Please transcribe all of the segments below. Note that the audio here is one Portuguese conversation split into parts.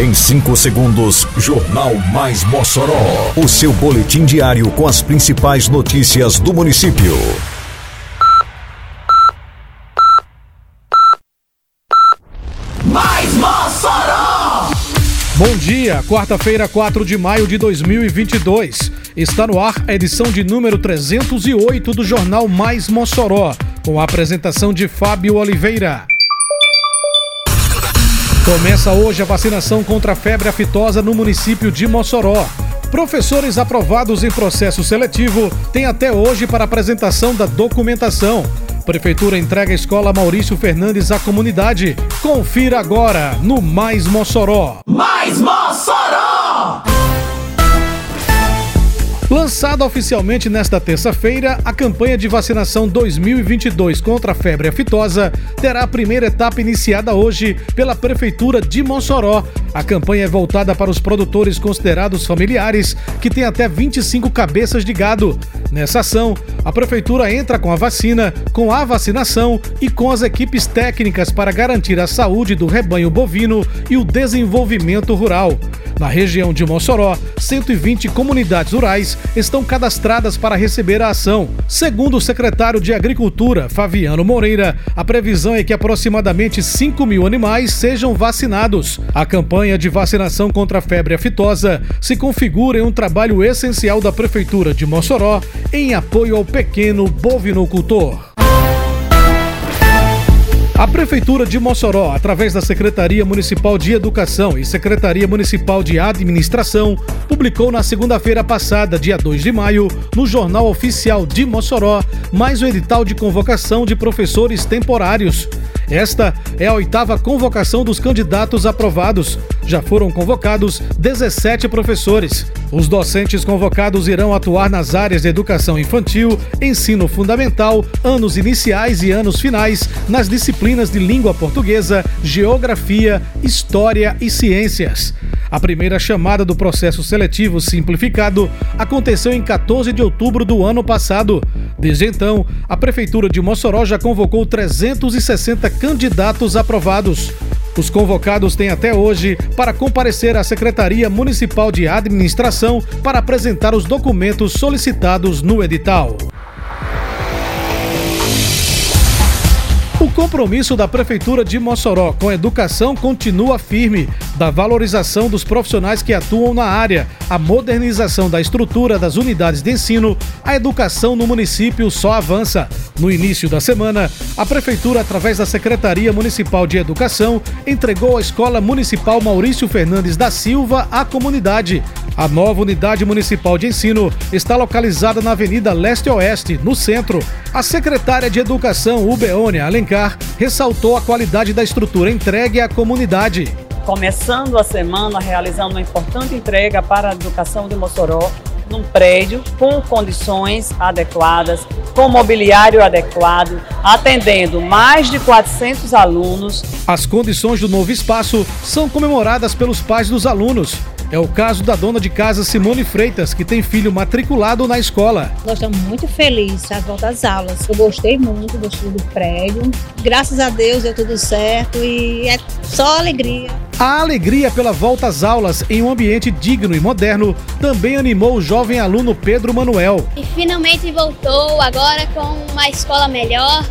Em 5 segundos, Jornal Mais Mossoró. O seu boletim diário com as principais notícias do município. Mais Mossoró! Bom dia, quarta-feira, 4 de maio de 2022. Está no ar a edição de número 308 do Jornal Mais Mossoró, com a apresentação de Fábio Oliveira. Começa hoje a vacinação contra a febre aftosa no município de Mossoró. Professores aprovados em processo seletivo têm até hoje para apresentação da documentação. Prefeitura entrega a escola Maurício Fernandes à comunidade. Confira agora no Mais Mossoró. Mais Mossoró! Lançada oficialmente nesta terça-feira, a campanha de vacinação 2022 contra a febre aftosa terá a primeira etapa iniciada hoje pela Prefeitura de Mossoró. A campanha é voltada para os produtores considerados familiares, que têm até 25 cabeças de gado. Nessa ação, a Prefeitura entra com a vacina, com a vacinação e com as equipes técnicas para garantir a saúde do rebanho bovino e o desenvolvimento rural. Na região de Mossoró, 120 comunidades rurais estão cadastradas para receber a ação. Segundo o secretário de Agricultura, Fabiano Moreira, a previsão é que aproximadamente 5 mil animais sejam vacinados. A campanha de vacinação contra a febre aftosa se configura em um trabalho essencial da Prefeitura de Mossoró em apoio ao pequeno bovinocultor. A Prefeitura de Mossoró, através da Secretaria Municipal de Educação e Secretaria Municipal de Administração, publicou na segunda-feira passada, dia 2 de maio, no Jornal Oficial de Mossoró, mais um edital de convocação de professores temporários. Esta é a oitava convocação dos candidatos aprovados. Já foram convocados 17 professores. Os docentes convocados irão atuar nas áreas de educação infantil, ensino fundamental, anos iniciais e anos finais, nas disciplinas de língua portuguesa, geografia, história e ciências. A primeira chamada do processo seletivo simplificado aconteceu em 14 de outubro do ano passado. Desde então, a Prefeitura de Mossoró já convocou 360 candidatos aprovados. Os convocados têm até hoje para comparecer à Secretaria Municipal de Administração para apresentar os documentos solicitados no edital. O compromisso da Prefeitura de Mossoró com a educação continua firme, da valorização dos profissionais que atuam na área, a modernização da estrutura das unidades de ensino, a educação no município só avança. No início da semana, a Prefeitura, através da Secretaria Municipal de Educação, entregou a Escola Municipal Maurício Fernandes da Silva à comunidade. A nova unidade municipal de ensino está localizada na Avenida Leste-Oeste, no centro. A secretária de Educação, Ubeônia Alencar, ressaltou a qualidade da estrutura entregue à comunidade. Começando a semana realizando uma importante entrega para a educação de Mossoró, num prédio com condições adequadas, com mobiliário adequado, atendendo mais de 400 alunos. As condições do novo espaço são comemoradas pelos pais dos alunos. É o caso da dona de casa Simone Freitas, que tem filho matriculado na escola. Nós estamos muito felizes com a volta às aulas. Eu gostei muito, gostei do prédio. Graças a Deus deu tudo certo e é só alegria. A alegria pela volta às aulas em um ambiente digno e moderno também animou o jovem aluno Pedro Manuel. E finalmente voltou, agora com uma escola melhor,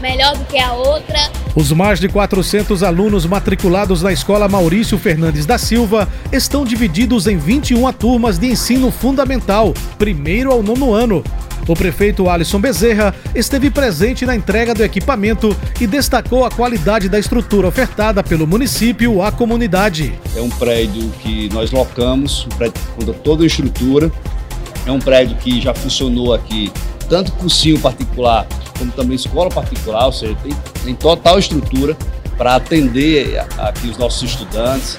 melhor do que a outra. Os mais de 400 alunos matriculados na escola Maurício Fernandes da Silva estão divididos em 21 turmas de ensino fundamental, primeiro ao nono ano. O prefeito Alisson Bezerra esteve presente na entrega do equipamento e destacou a qualidade da estrutura ofertada pelo município à comunidade. É um prédio que nós locamos, um prédio com toda a estrutura. É um prédio que já funcionou aqui, tanto cursinho particular como também escola particular, ou seja, tem, tem total estrutura para atender aqui os nossos estudantes.